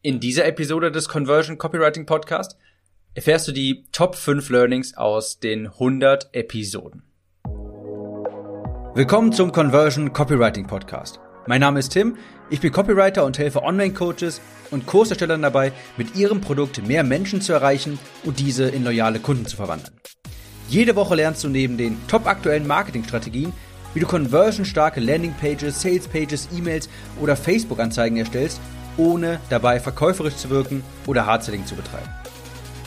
In dieser Episode des Conversion Copywriting Podcast erfährst du die Top 5 Learnings aus den 100 Episoden. Willkommen zum Conversion Copywriting Podcast. Mein Name ist Tim, ich bin Copywriter und helfe Online-Coaches und Kurserstellern dabei, mit ihrem Produkt mehr Menschen zu erreichen und diese in loyale Kunden zu verwandeln. Jede Woche lernst du neben den top aktuellen Marketingstrategien, wie du conversionstarke Landingpages, Salespages, E-Mails oder Facebook-Anzeigen erstellst ohne dabei verkäuferisch zu wirken oder Hardselling zu betreiben.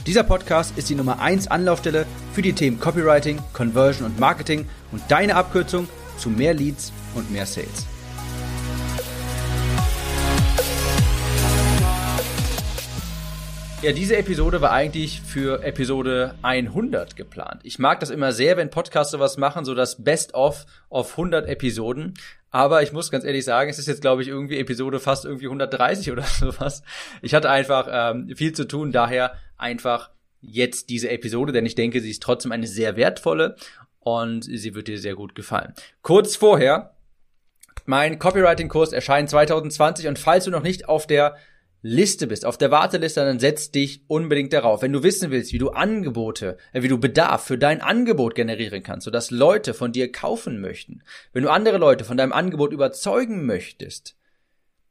Dieser Podcast ist die Nummer 1 Anlaufstelle für die Themen Copywriting, Conversion und Marketing und deine Abkürzung zu mehr Leads und mehr Sales. Ja, diese Episode war eigentlich für Episode 100 geplant. Ich mag das immer sehr, wenn Podcasts sowas machen, so das Best-of auf 100 Episoden. Aber ich muss ganz ehrlich sagen, es ist jetzt, glaube ich, irgendwie Episode fast irgendwie 130 oder sowas. Ich hatte einfach ähm, viel zu tun, daher einfach jetzt diese Episode, denn ich denke, sie ist trotzdem eine sehr wertvolle und sie wird dir sehr gut gefallen. Kurz vorher, mein Copywriting-Kurs erscheint 2020 und falls du noch nicht auf der Liste bist, auf der Warteliste, dann setz dich unbedingt darauf. Wenn du wissen willst, wie du Angebote, äh, wie du Bedarf für dein Angebot generieren kannst, sodass Leute von dir kaufen möchten, wenn du andere Leute von deinem Angebot überzeugen möchtest,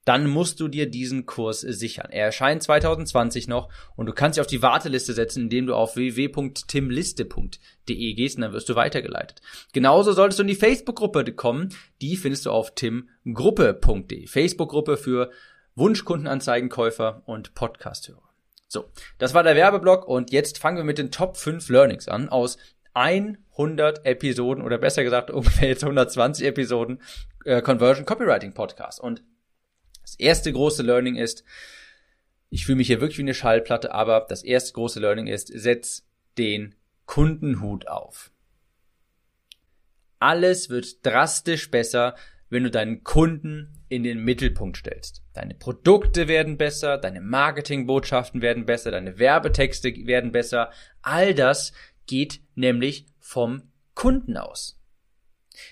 dann musst du dir diesen Kurs sichern. Er erscheint 2020 noch und du kannst dich auf die Warteliste setzen, indem du auf www.timliste.de gehst und dann wirst du weitergeleitet. Genauso solltest du in die Facebook-Gruppe kommen. Die findest du auf timgruppe.de. Facebook-Gruppe für Wunschkundenanzeigenkäufer und Podcasthörer. So, das war der Werbeblock und jetzt fangen wir mit den Top 5 Learnings an aus 100 Episoden oder besser gesagt ungefähr jetzt 120 Episoden äh, Conversion Copywriting Podcast. Und das erste große Learning ist, ich fühle mich hier wirklich wie eine Schallplatte, aber das erste große Learning ist, setz den Kundenhut auf. Alles wird drastisch besser, wenn du deinen Kunden in den Mittelpunkt stellst. Deine Produkte werden besser, deine Marketingbotschaften werden besser, deine Werbetexte werden besser. All das geht nämlich vom Kunden aus.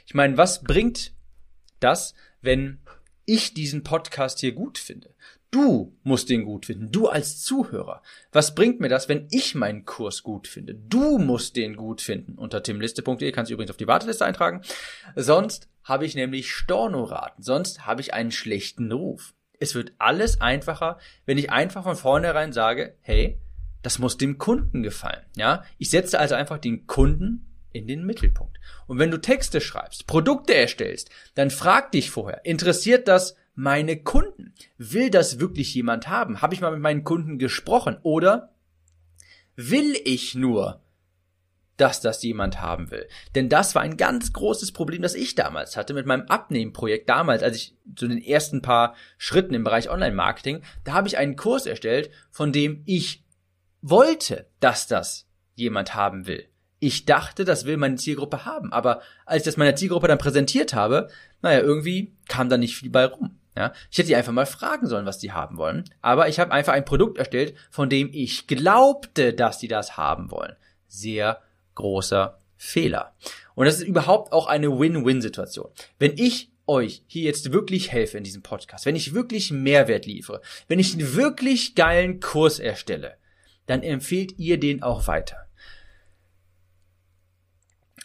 Ich meine, was bringt das, wenn ich diesen Podcast hier gut finde? Du musst den gut finden, du als Zuhörer. Was bringt mir das, wenn ich meinen Kurs gut finde? Du musst den gut finden. Unter timliste.de kannst du übrigens auf die Warteliste eintragen. Sonst habe ich nämlich Stornoraten, sonst habe ich einen schlechten Ruf. Es wird alles einfacher, wenn ich einfach von vornherein sage, hey, das muss dem Kunden gefallen. Ja, ich setze also einfach den Kunden in den Mittelpunkt. Und wenn du Texte schreibst, Produkte erstellst, dann frag dich vorher, interessiert das meine Kunden? Will das wirklich jemand haben? Habe ich mal mit meinen Kunden gesprochen? Oder will ich nur, dass das jemand haben will? Denn das war ein ganz großes Problem, das ich damals hatte mit meinem Abnehmprojekt damals, als ich zu den ersten paar Schritten im Bereich Online-Marketing, da habe ich einen Kurs erstellt, von dem ich wollte, dass das jemand haben will. Ich dachte, das will meine Zielgruppe haben, aber als ich das meiner Zielgruppe dann präsentiert habe, naja, irgendwie kam da nicht viel bei rum. Ja, ich hätte die einfach mal fragen sollen, was die haben wollen. Aber ich habe einfach ein Produkt erstellt, von dem ich glaubte, dass die das haben wollen. Sehr großer Fehler. Und das ist überhaupt auch eine Win-Win-Situation. Wenn ich euch hier jetzt wirklich helfe in diesem Podcast, wenn ich wirklich Mehrwert liefere, wenn ich einen wirklich geilen Kurs erstelle, dann empfehlt ihr den auch weiter.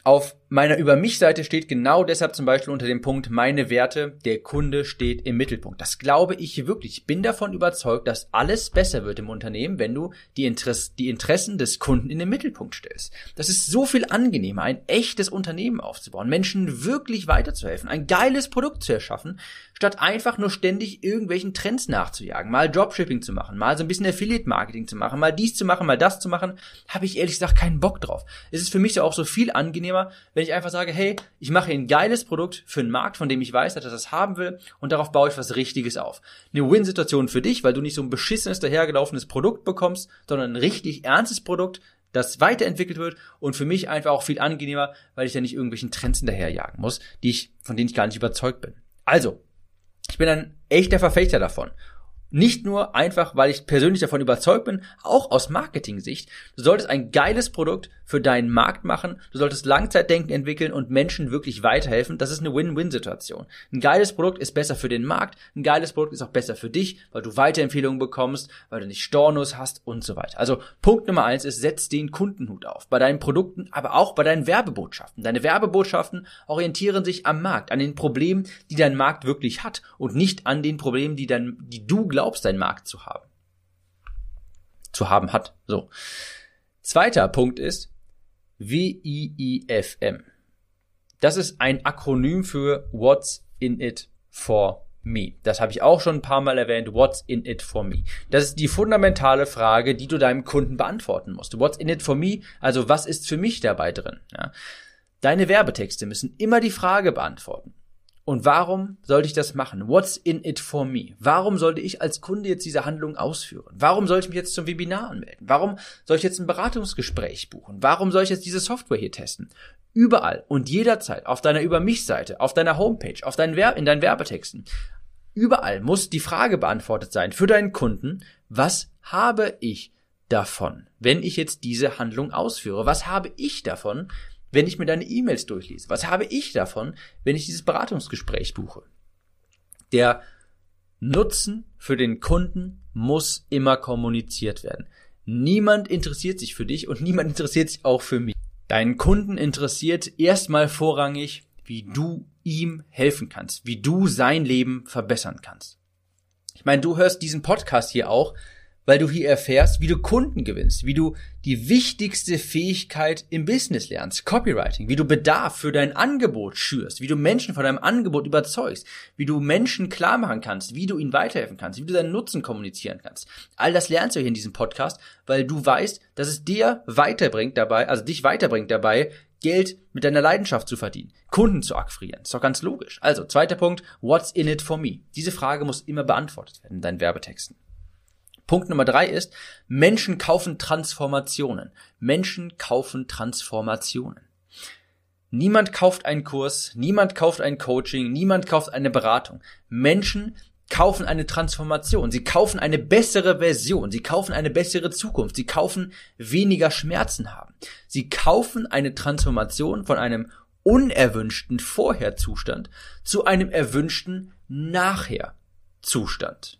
Auf meiner Über mich Seite steht genau deshalb zum Beispiel unter dem Punkt meine Werte, der Kunde steht im Mittelpunkt. Das glaube ich wirklich. Ich bin davon überzeugt, dass alles besser wird im Unternehmen, wenn du die, Interess die Interessen des Kunden in den Mittelpunkt stellst. Das ist so viel angenehmer, ein echtes Unternehmen aufzubauen, Menschen wirklich weiterzuhelfen, ein geiles Produkt zu erschaffen, statt einfach nur ständig irgendwelchen Trends nachzujagen, mal Dropshipping zu machen, mal so ein bisschen Affiliate Marketing zu machen, mal dies zu machen, mal das zu machen, habe ich ehrlich gesagt keinen Bock drauf. Es ist für mich auch so viel angenehmer, wenn wenn ich einfach sage, hey, ich mache ein geiles Produkt für einen Markt, von dem ich weiß, dass er das haben will und darauf baue ich was Richtiges auf. Eine Win-Situation für dich, weil du nicht so ein beschissenes, dahergelaufenes Produkt bekommst, sondern ein richtig ernstes Produkt, das weiterentwickelt wird und für mich einfach auch viel angenehmer, weil ich ja nicht irgendwelchen Trends hinterherjagen muss, die ich, von denen ich gar nicht überzeugt bin. Also, ich bin ein echter Verfechter davon. Nicht nur einfach, weil ich persönlich davon überzeugt bin, auch aus Marketing-Sicht. Du solltest ein geiles Produkt für deinen Markt machen. Du solltest Langzeitdenken entwickeln und Menschen wirklich weiterhelfen. Das ist eine Win-Win-Situation. Ein geiles Produkt ist besser für den Markt. Ein geiles Produkt ist auch besser für dich, weil du Weiterempfehlungen bekommst, weil du nicht Stornos hast und so weiter. Also Punkt Nummer eins ist, setz den Kundenhut auf. Bei deinen Produkten, aber auch bei deinen Werbebotschaften. Deine Werbebotschaften orientieren sich am Markt, an den Problemen, die dein Markt wirklich hat und nicht an den Problemen, die, dein, die du glaubst, glaubst, deinen Markt zu haben. Zu haben hat. So. Zweiter Punkt ist WIIFM. Das ist ein Akronym für What's in it for me. Das habe ich auch schon ein paar Mal erwähnt. What's in it for me? Das ist die fundamentale Frage, die du deinem Kunden beantworten musst. What's in it for me? Also was ist für mich dabei drin? Ja. Deine Werbetexte müssen immer die Frage beantworten. Und warum sollte ich das machen? What's in it for me? Warum sollte ich als Kunde jetzt diese Handlung ausführen? Warum soll ich mich jetzt zum Webinar anmelden? Warum soll ich jetzt ein Beratungsgespräch buchen? Warum soll ich jetzt diese Software hier testen? Überall und jederzeit auf deiner Über mich Seite, auf deiner Homepage, auf deinen Ver in deinen Werbetexten. Überall muss die Frage beantwortet sein für deinen Kunden, was habe ich davon, wenn ich jetzt diese Handlung ausführe? Was habe ich davon, wenn ich mir deine E-Mails durchlese? Was habe ich davon, wenn ich dieses Beratungsgespräch buche? Der Nutzen für den Kunden muss immer kommuniziert werden. Niemand interessiert sich für dich und niemand interessiert sich auch für mich. Deinen Kunden interessiert erstmal vorrangig, wie du ihm helfen kannst, wie du sein Leben verbessern kannst. Ich meine, du hörst diesen Podcast hier auch, weil du hier erfährst, wie du Kunden gewinnst, wie du die wichtigste Fähigkeit im Business lernst, Copywriting, wie du Bedarf für dein Angebot schürst, wie du Menschen von deinem Angebot überzeugst, wie du Menschen klar machen kannst, wie du ihnen weiterhelfen kannst, wie du deinen Nutzen kommunizieren kannst. All das lernst du hier in diesem Podcast, weil du weißt, dass es dir weiterbringt dabei, also dich weiterbringt dabei, Geld mit deiner Leidenschaft zu verdienen, Kunden zu akquirieren. Ist doch ganz logisch. Also, zweiter Punkt, what's in it for me? Diese Frage muss immer beantwortet werden in deinen Werbetexten. Punkt Nummer drei ist, Menschen kaufen Transformationen. Menschen kaufen Transformationen. Niemand kauft einen Kurs, niemand kauft ein Coaching, niemand kauft eine Beratung. Menschen kaufen eine Transformation, sie kaufen eine bessere Version, sie kaufen eine bessere Zukunft, sie kaufen weniger Schmerzen haben. Sie kaufen eine Transformation von einem unerwünschten Vorherzustand zu einem erwünschten Nachherzustand.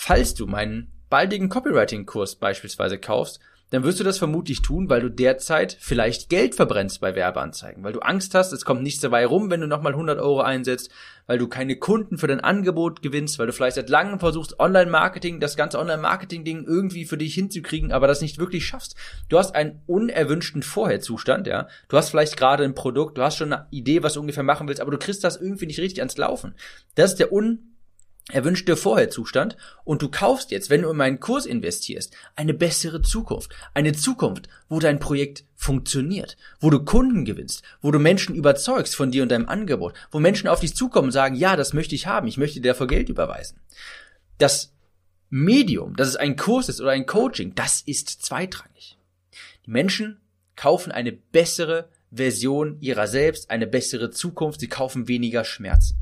Falls du meinen baldigen Copywriting-Kurs beispielsweise kaufst, dann wirst du das vermutlich tun, weil du derzeit vielleicht Geld verbrennst bei Werbeanzeigen, weil du Angst hast, es kommt nichts dabei rum, wenn du nochmal 100 Euro einsetzt, weil du keine Kunden für dein Angebot gewinnst, weil du vielleicht seit langem versuchst, Online-Marketing, das ganze Online-Marketing-Ding irgendwie für dich hinzukriegen, aber das nicht wirklich schaffst. Du hast einen unerwünschten Vorherzustand, ja. Du hast vielleicht gerade ein Produkt, du hast schon eine Idee, was du ungefähr machen willst, aber du kriegst das irgendwie nicht richtig ans Laufen. Das ist der un erwünschte Vorherzustand und du kaufst jetzt, wenn du in meinen Kurs investierst, eine bessere Zukunft. Eine Zukunft, wo dein Projekt funktioniert, wo du Kunden gewinnst, wo du Menschen überzeugst von dir und deinem Angebot, wo Menschen auf dich zukommen und sagen, ja, das möchte ich haben, ich möchte dir dafür Geld überweisen. Das Medium, dass es ein Kurs ist oder ein Coaching, das ist zweitrangig. Die Menschen kaufen eine bessere Version ihrer selbst, eine bessere Zukunft, sie kaufen weniger Schmerzen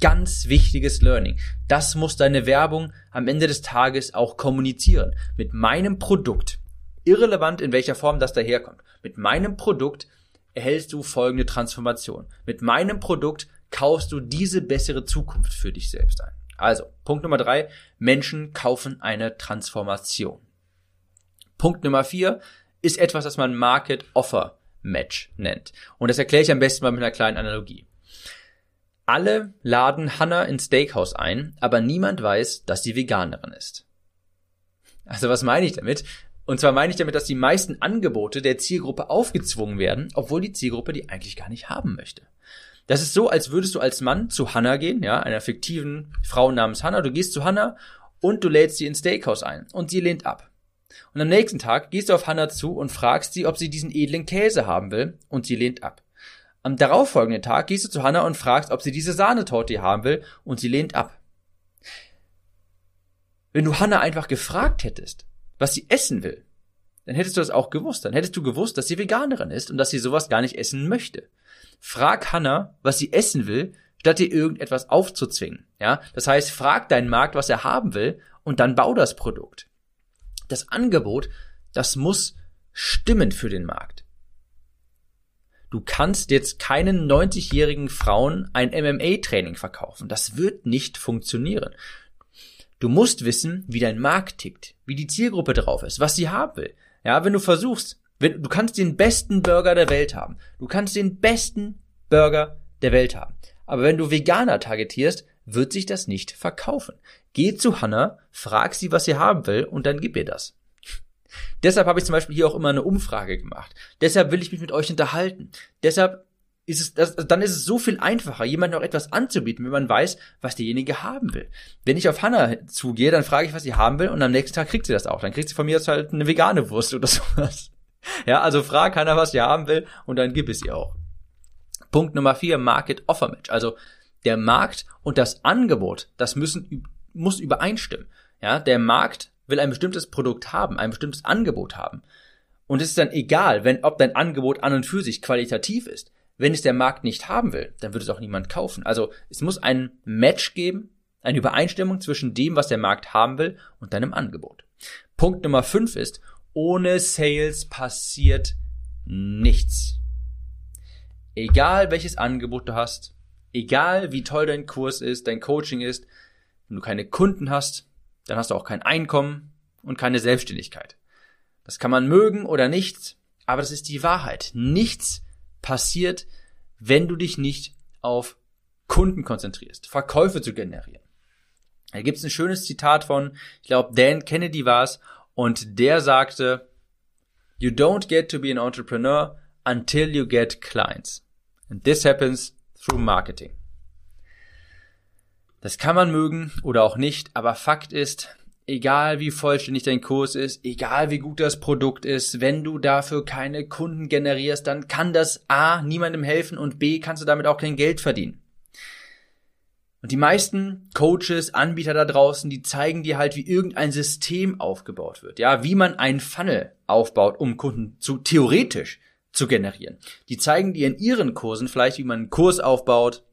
ganz wichtiges Learning. Das muss deine Werbung am Ende des Tages auch kommunizieren. Mit meinem Produkt, irrelevant in welcher Form das daherkommt, mit meinem Produkt erhältst du folgende Transformation. Mit meinem Produkt kaufst du diese bessere Zukunft für dich selbst ein. Also, Punkt Nummer drei, Menschen kaufen eine Transformation. Punkt Nummer vier ist etwas, das man Market Offer Match nennt. Und das erkläre ich am besten mal mit einer kleinen Analogie. Alle laden Hannah ins Steakhouse ein, aber niemand weiß, dass sie Veganerin ist. Also was meine ich damit? Und zwar meine ich damit, dass die meisten Angebote der Zielgruppe aufgezwungen werden, obwohl die Zielgruppe die eigentlich gar nicht haben möchte. Das ist so, als würdest du als Mann zu Hannah gehen, ja, einer fiktiven Frau namens Hannah. Du gehst zu Hannah und du lädst sie ins Steakhouse ein und sie lehnt ab. Und am nächsten Tag gehst du auf Hannah zu und fragst sie, ob sie diesen edlen Käse haben will und sie lehnt ab. Am darauffolgenden Tag gehst du zu Hannah und fragst, ob sie diese Sahnetorte haben will, und sie lehnt ab. Wenn du Hannah einfach gefragt hättest, was sie essen will, dann hättest du das auch gewusst. Dann hättest du gewusst, dass sie Veganerin ist und dass sie sowas gar nicht essen möchte. Frag Hannah, was sie essen will, statt dir irgendetwas aufzuzwingen. Ja, das heißt, frag deinen Markt, was er haben will, und dann bau das Produkt. Das Angebot, das muss stimmen für den Markt. Du kannst jetzt keinen 90-jährigen Frauen ein MMA-Training verkaufen. Das wird nicht funktionieren. Du musst wissen, wie dein Markt tickt, wie die Zielgruppe drauf ist, was sie haben will. Ja, wenn du versuchst, wenn, du kannst den besten Burger der Welt haben. Du kannst den besten Burger der Welt haben. Aber wenn du Veganer targetierst, wird sich das nicht verkaufen. Geh zu Hannah, frag sie, was sie haben will und dann gib ihr das. Deshalb habe ich zum Beispiel hier auch immer eine Umfrage gemacht. Deshalb will ich mich mit euch unterhalten. Deshalb ist es, das, dann ist es so viel einfacher, jemandem auch etwas anzubieten, wenn man weiß, was derjenige haben will. Wenn ich auf Hannah zugehe, dann frage ich, was sie haben will und am nächsten Tag kriegt sie das auch. Dann kriegt sie von mir jetzt halt eine vegane Wurst oder sowas. Ja, also frag Hannah, was sie haben will und dann gib es ihr auch. Punkt Nummer vier, Market Offer Match. Also der Markt und das Angebot, das müssen, muss übereinstimmen. Ja, der Markt will ein bestimmtes Produkt haben, ein bestimmtes Angebot haben. Und es ist dann egal, wenn, ob dein Angebot an und für sich qualitativ ist. Wenn es der Markt nicht haben will, dann wird es auch niemand kaufen. Also es muss ein Match geben, eine Übereinstimmung zwischen dem, was der Markt haben will und deinem Angebot. Punkt Nummer fünf ist, ohne Sales passiert nichts. Egal welches Angebot du hast, egal wie toll dein Kurs ist, dein Coaching ist, wenn du keine Kunden hast, dann hast du auch kein Einkommen und keine Selbstständigkeit. Das kann man mögen oder nicht, aber das ist die Wahrheit. Nichts passiert, wenn du dich nicht auf Kunden konzentrierst, Verkäufe zu generieren. Da gibt's ein schönes Zitat von, ich glaube, Dan Kennedy war's, und der sagte, You don't get to be an entrepreneur until you get clients. And this happens through marketing. Das kann man mögen oder auch nicht, aber Fakt ist, egal wie vollständig dein Kurs ist, egal wie gut das Produkt ist, wenn du dafür keine Kunden generierst, dann kann das A niemandem helfen und B kannst du damit auch kein Geld verdienen. Und die meisten Coaches, Anbieter da draußen, die zeigen dir halt, wie irgendein System aufgebaut wird. Ja, wie man einen Funnel aufbaut, um Kunden zu theoretisch zu generieren. Die zeigen dir in ihren Kursen vielleicht, wie man einen Kurs aufbaut,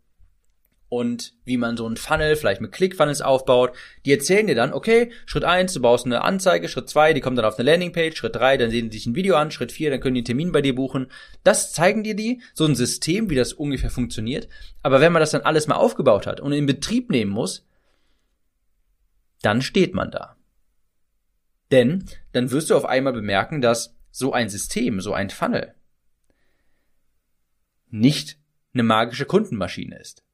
und wie man so einen Funnel vielleicht mit ClickFunnels aufbaut. Die erzählen dir dann, okay, Schritt eins, du baust eine Anzeige, Schritt zwei, die kommt dann auf eine Landingpage, Schritt drei, dann sehen sie sich ein Video an, Schritt vier, dann können die einen Termin bei dir buchen. Das zeigen dir die, so ein System, wie das ungefähr funktioniert. Aber wenn man das dann alles mal aufgebaut hat und in Betrieb nehmen muss, dann steht man da. Denn dann wirst du auf einmal bemerken, dass so ein System, so ein Funnel nicht eine magische Kundenmaschine ist.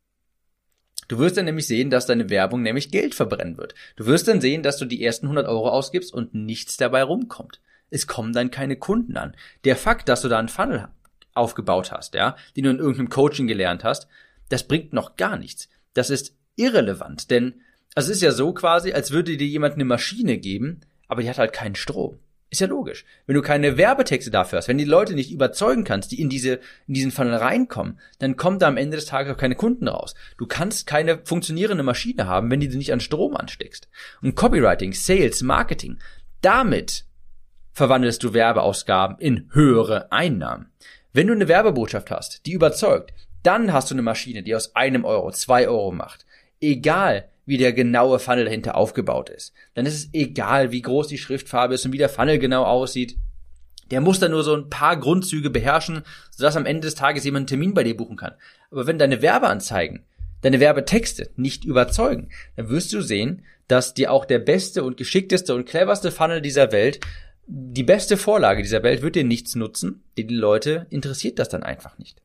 Du wirst dann nämlich sehen, dass deine Werbung nämlich Geld verbrennen wird. Du wirst dann sehen, dass du die ersten 100 Euro ausgibst und nichts dabei rumkommt. Es kommen dann keine Kunden an. Der Fakt, dass du da einen Funnel aufgebaut hast, ja, den du in irgendeinem Coaching gelernt hast, das bringt noch gar nichts. Das ist irrelevant, denn also es ist ja so quasi, als würde dir jemand eine Maschine geben, aber die hat halt keinen Strom. Ist ja logisch. Wenn du keine Werbetexte dafür hast, wenn die Leute nicht überzeugen kannst, die in diese, in diesen Funnel reinkommen, dann kommen da am Ende des Tages auch keine Kunden raus. Du kannst keine funktionierende Maschine haben, wenn die du nicht an Strom ansteckst. Und Copywriting, Sales, Marketing, damit verwandelst du Werbeausgaben in höhere Einnahmen. Wenn du eine Werbebotschaft hast, die überzeugt, dann hast du eine Maschine, die aus einem Euro zwei Euro macht. Egal, wie der genaue Funnel dahinter aufgebaut ist. Dann ist es egal, wie groß die Schriftfarbe ist und wie der Funnel genau aussieht. Der muss dann nur so ein paar Grundzüge beherrschen, sodass am Ende des Tages jemand einen Termin bei dir buchen kann. Aber wenn deine Werbeanzeigen, deine Werbetexte nicht überzeugen, dann wirst du sehen, dass dir auch der beste und geschickteste und cleverste Funnel dieser Welt, die beste Vorlage dieser Welt, wird dir nichts nutzen, denn die Leute interessiert das dann einfach nicht.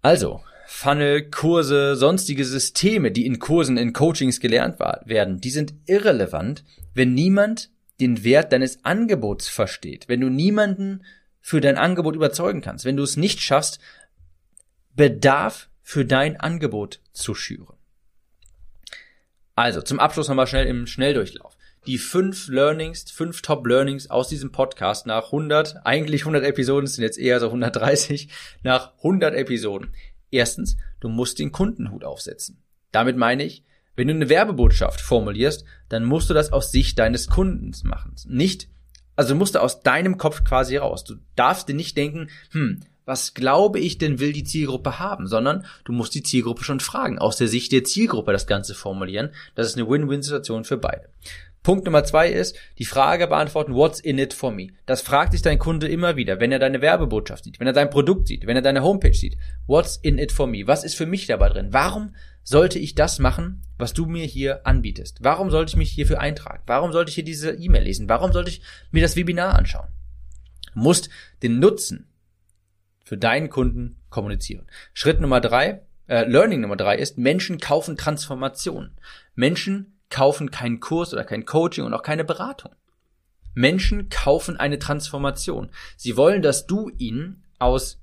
Also, Funnel, Kurse, sonstige Systeme, die in Kursen, in Coachings gelernt werden, die sind irrelevant, wenn niemand den Wert deines Angebots versteht, wenn du niemanden für dein Angebot überzeugen kannst, wenn du es nicht schaffst, Bedarf für dein Angebot zu schüren. Also, zum Abschluss nochmal schnell im Schnelldurchlauf. Die fünf Learnings, fünf Top Learnings aus diesem Podcast nach 100, eigentlich 100 Episoden, sind jetzt eher so 130, nach 100 Episoden. Erstens, du musst den Kundenhut aufsetzen. Damit meine ich, wenn du eine Werbebotschaft formulierst, dann musst du das aus Sicht deines Kundens machen. Nicht, also musst du aus deinem Kopf quasi raus. Du darfst dir nicht denken, hm, was glaube ich denn will die Zielgruppe haben, sondern du musst die Zielgruppe schon fragen, aus der Sicht der Zielgruppe das Ganze formulieren. Das ist eine Win-Win-Situation für beide. Punkt Nummer zwei ist, die Frage beantworten, what's in it for me? Das fragt sich dein Kunde immer wieder, wenn er deine Werbebotschaft sieht, wenn er dein Produkt sieht, wenn er deine Homepage sieht. What's in it for me? Was ist für mich dabei drin? Warum sollte ich das machen, was du mir hier anbietest? Warum sollte ich mich hierfür eintragen? Warum sollte ich hier diese E-Mail lesen? Warum sollte ich mir das Webinar anschauen? Du musst den Nutzen für deinen Kunden kommunizieren. Schritt Nummer drei, äh, Learning Nummer drei ist, Menschen kaufen Transformation. Menschen kaufen keinen Kurs oder kein Coaching und auch keine Beratung. Menschen kaufen eine Transformation. Sie wollen, dass du ihnen aus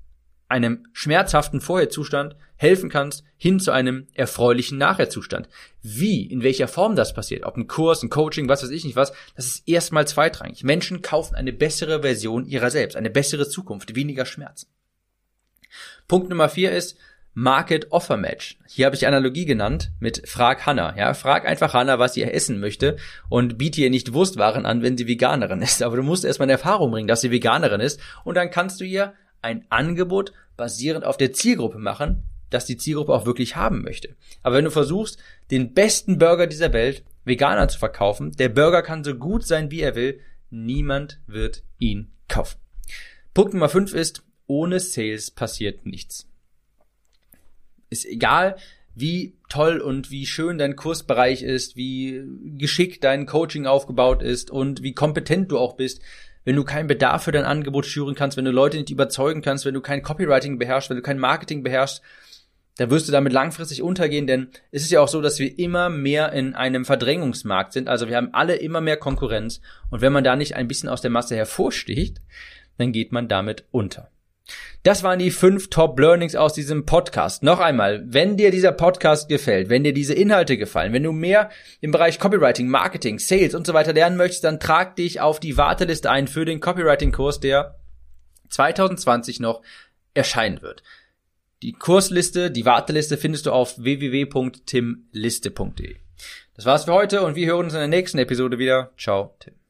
einem schmerzhaften Vorherzustand helfen kannst, hin zu einem erfreulichen Nachherzustand. Wie, in welcher Form das passiert, ob ein Kurs, ein Coaching, was weiß ich nicht was, das ist erstmal zweitrangig. Menschen kaufen eine bessere Version ihrer selbst, eine bessere Zukunft, weniger Schmerzen. Punkt Nummer vier ist Market Offer Match. Hier habe ich Analogie genannt mit Frag Hannah. Ja, frag einfach Hannah, was sie essen möchte und biete ihr nicht Wurstwaren an, wenn sie Veganerin ist. Aber du musst erstmal in Erfahrung bringen, dass sie Veganerin ist und dann kannst du ihr ein Angebot basierend auf der Zielgruppe machen, das die Zielgruppe auch wirklich haben möchte. Aber wenn du versuchst, den besten Burger dieser Welt Veganer zu verkaufen, der Burger kann so gut sein, wie er will, niemand wird ihn kaufen. Punkt Nummer 5 ist, ohne Sales passiert nichts. Ist egal, wie toll und wie schön dein Kursbereich ist, wie geschickt dein Coaching aufgebaut ist und wie kompetent du auch bist wenn du keinen Bedarf für dein Angebot schüren kannst, wenn du Leute nicht überzeugen kannst, wenn du kein Copywriting beherrschst, wenn du kein Marketing beherrschst, dann wirst du damit langfristig untergehen, denn es ist ja auch so, dass wir immer mehr in einem Verdrängungsmarkt sind. Also wir haben alle immer mehr Konkurrenz und wenn man da nicht ein bisschen aus der Masse hervorsticht, dann geht man damit unter. Das waren die fünf Top Learnings aus diesem Podcast. Noch einmal, wenn dir dieser Podcast gefällt, wenn dir diese Inhalte gefallen, wenn du mehr im Bereich Copywriting, Marketing, Sales und so weiter lernen möchtest, dann trag dich auf die Warteliste ein für den Copywriting-Kurs, der 2020 noch erscheinen wird. Die Kursliste, die Warteliste findest du auf www.timliste.de. Das war's für heute und wir hören uns in der nächsten Episode wieder. Ciao, Tim.